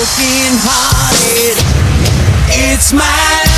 broken hearted. It's my